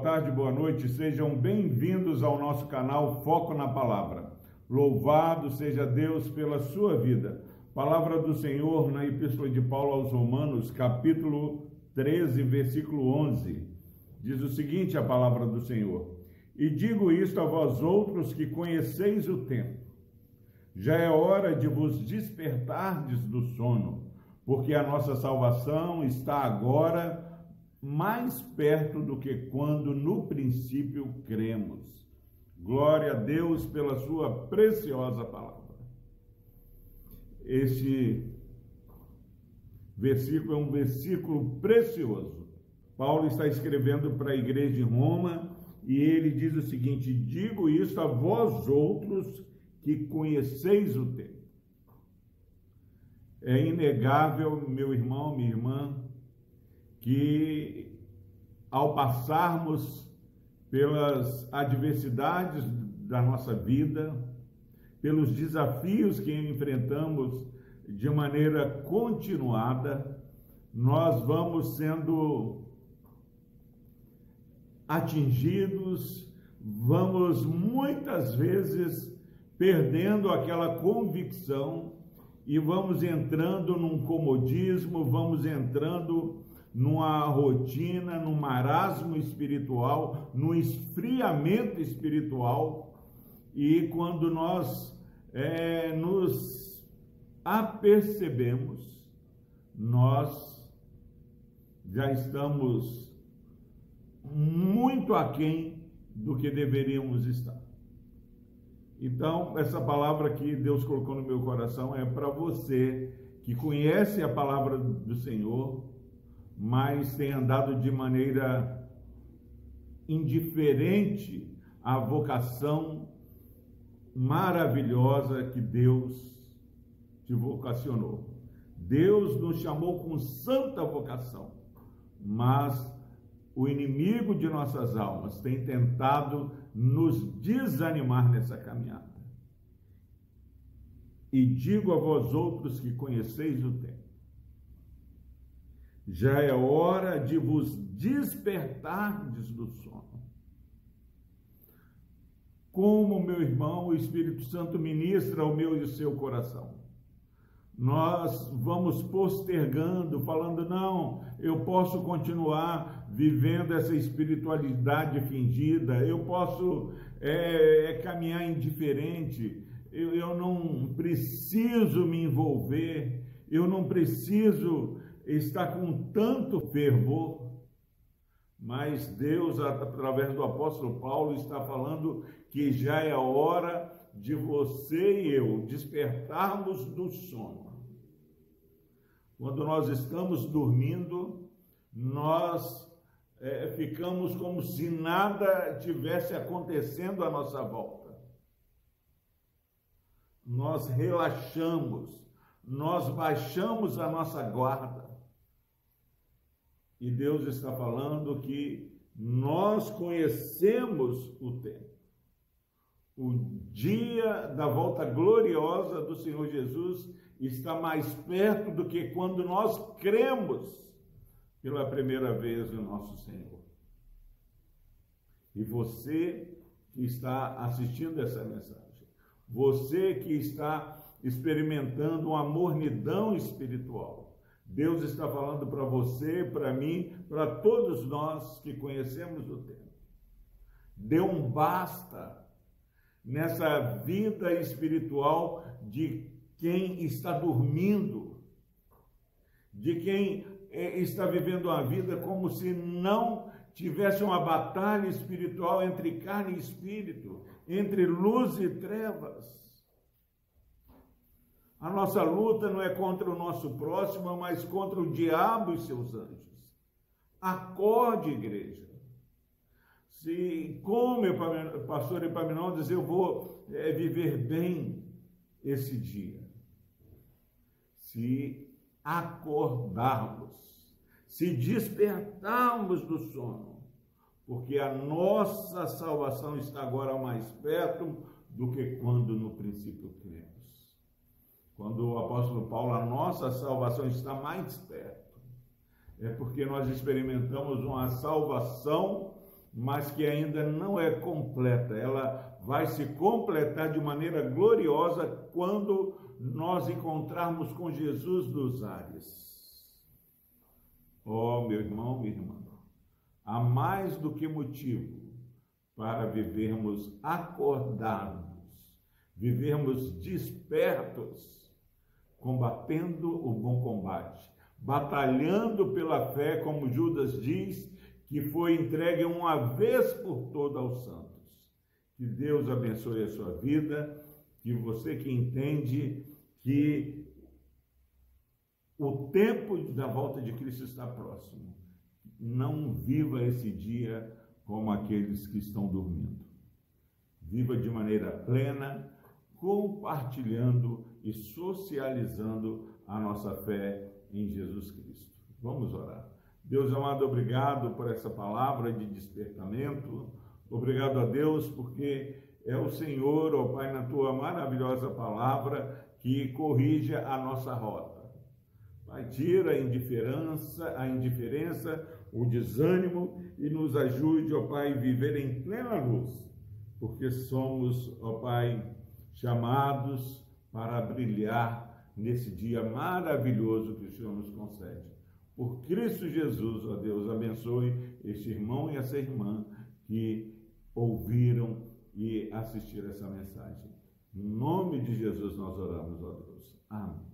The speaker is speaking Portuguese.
tarde, boa noite. Sejam bem-vindos ao nosso canal Foco na Palavra. Louvado seja Deus pela sua vida. Palavra do Senhor na Epístola de Paulo aos Romanos, capítulo 13, versículo 11. Diz o seguinte: a palavra do Senhor. E digo isto a vós outros que conheceis o tempo. Já é hora de vos despertardes do sono, porque a nossa salvação está agora mais perto do que quando no princípio cremos. Glória a Deus pela sua preciosa palavra. Este versículo é um versículo precioso. Paulo está escrevendo para a igreja de Roma e ele diz o seguinte: Digo isso a vós outros que conheceis o tempo. É inegável, meu irmão, minha irmã, que ao passarmos pelas adversidades da nossa vida, pelos desafios que enfrentamos de maneira continuada, nós vamos sendo atingidos, vamos muitas vezes perdendo aquela convicção e vamos entrando num comodismo, vamos entrando numa rotina, num marasmo espiritual, num esfriamento espiritual, e quando nós é, nos apercebemos, nós já estamos muito aquém do que deveríamos estar. Então, essa palavra que Deus colocou no meu coração é para você que conhece a palavra do Senhor, mas tem andado de maneira indiferente à vocação maravilhosa que Deus te vocacionou. Deus nos chamou com santa vocação, mas o inimigo de nossas almas tem tentado nos desanimar nessa caminhada. E digo a vós outros que conheceis o tempo já é hora de vos despertardes do sono. Como, meu irmão, o Espírito Santo ministra o meu e o seu coração. Nós vamos postergando, falando, não, eu posso continuar vivendo essa espiritualidade fingida, eu posso é, é, caminhar indiferente, eu, eu não preciso me envolver, eu não preciso está com tanto fervor, mas Deus, através do apóstolo Paulo, está falando que já é hora de você e eu despertarmos do sono. Quando nós estamos dormindo, nós é, ficamos como se nada tivesse acontecendo à nossa volta. Nós relaxamos, nós baixamos a nossa guarda. E Deus está falando que nós conhecemos o tempo. O dia da volta gloriosa do Senhor Jesus está mais perto do que quando nós cremos pela primeira vez no nosso Senhor. E você que está assistindo essa mensagem, você que está experimentando uma mornidão espiritual, Deus está falando para você, para mim, para todos nós que conhecemos o tempo. Dê um basta nessa vida espiritual de quem está dormindo, de quem eh, está vivendo uma vida como se não tivesse uma batalha espiritual entre carne e espírito, entre luz e trevas. A nossa luta não é contra o nosso próximo, mas contra o diabo e seus anjos. Acorde, igreja. Se, como pastor Epaminondas, eu vou é, viver bem esse dia. Se acordarmos, se despertarmos do sono, porque a nossa salvação está agora mais perto do que quando no princípio cremos. Quando o apóstolo Paulo, a nossa salvação está mais perto, é porque nós experimentamos uma salvação mas que ainda não é completa. Ela vai se completar de maneira gloriosa quando nós encontrarmos com Jesus nos ares. Oh, meu irmão, minha irmã, há mais do que motivo para vivermos acordados, vivermos despertos, combatendo o bom combate, batalhando pela fé, como Judas diz, que foi entregue uma vez por toda aos santos. Que Deus abençoe a sua vida, que você que entende que o tempo da volta de Cristo está próximo. Não viva esse dia como aqueles que estão dormindo. Viva de maneira plena, compartilhando e socializando a nossa fé em Jesus Cristo. Vamos orar. Deus amado, obrigado por essa palavra de despertamento. Obrigado a Deus porque é o Senhor, ó Pai, na tua maravilhosa palavra que corrige a nossa rota. Pai, tira a indiferença, a indiferença, o desânimo e nos ajude, ó Pai, a viver em plena luz, porque somos, ó Pai, chamados para brilhar nesse dia maravilhoso que o Senhor nos concede. Por Cristo Jesus, ó Deus, abençoe este irmão e essa irmã que ouviram e assistiram essa mensagem. Em nome de Jesus nós oramos, ó Deus. Amém.